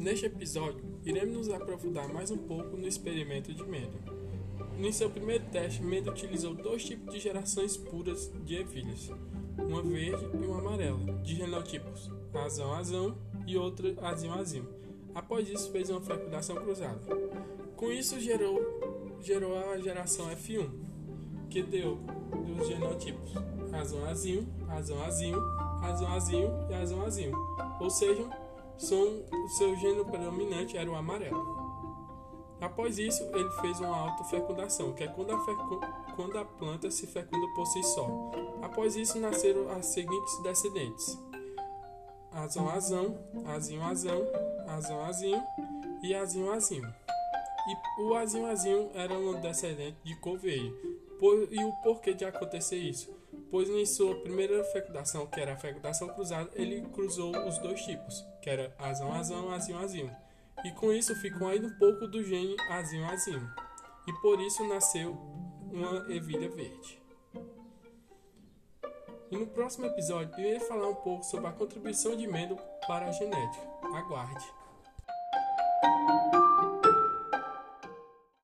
Neste episódio, iremos nos aprofundar mais um pouco no experimento de Mendel. No seu primeiro teste, Mendel utilizou dois tipos de gerações puras de ervilhas, uma verde e uma amarela, de genotipos azão-azão e outra azinho-azinho. Após isso, fez uma fecundação cruzada. Com isso, gerou, gerou a geração F1, que deu dos genotipos azão-azinho, azão-azinho, azão-azinho e azão-azinho, ou seja, são, o seu gênero predominante era o amarelo. Após isso, ele fez uma autofecundação, que é quando a, quando a planta se fecunda por si só. Após isso, nasceram as seguintes descendentes: azão azão, azinho azão, azão azinho e azinho azinho. E o azinho azinho era um descendente de Couveia. e o porquê de acontecer isso? Pois em sua primeira fecundação, que era a fecundação cruzada, ele cruzou os dois tipos, que era azão-azão, azinho-azinho. E com isso ficou ainda um pouco do gene azinho-azinho. E por isso nasceu uma ervilha verde. E no próximo episódio eu irei falar um pouco sobre a contribuição de Mendel para a genética. Aguarde!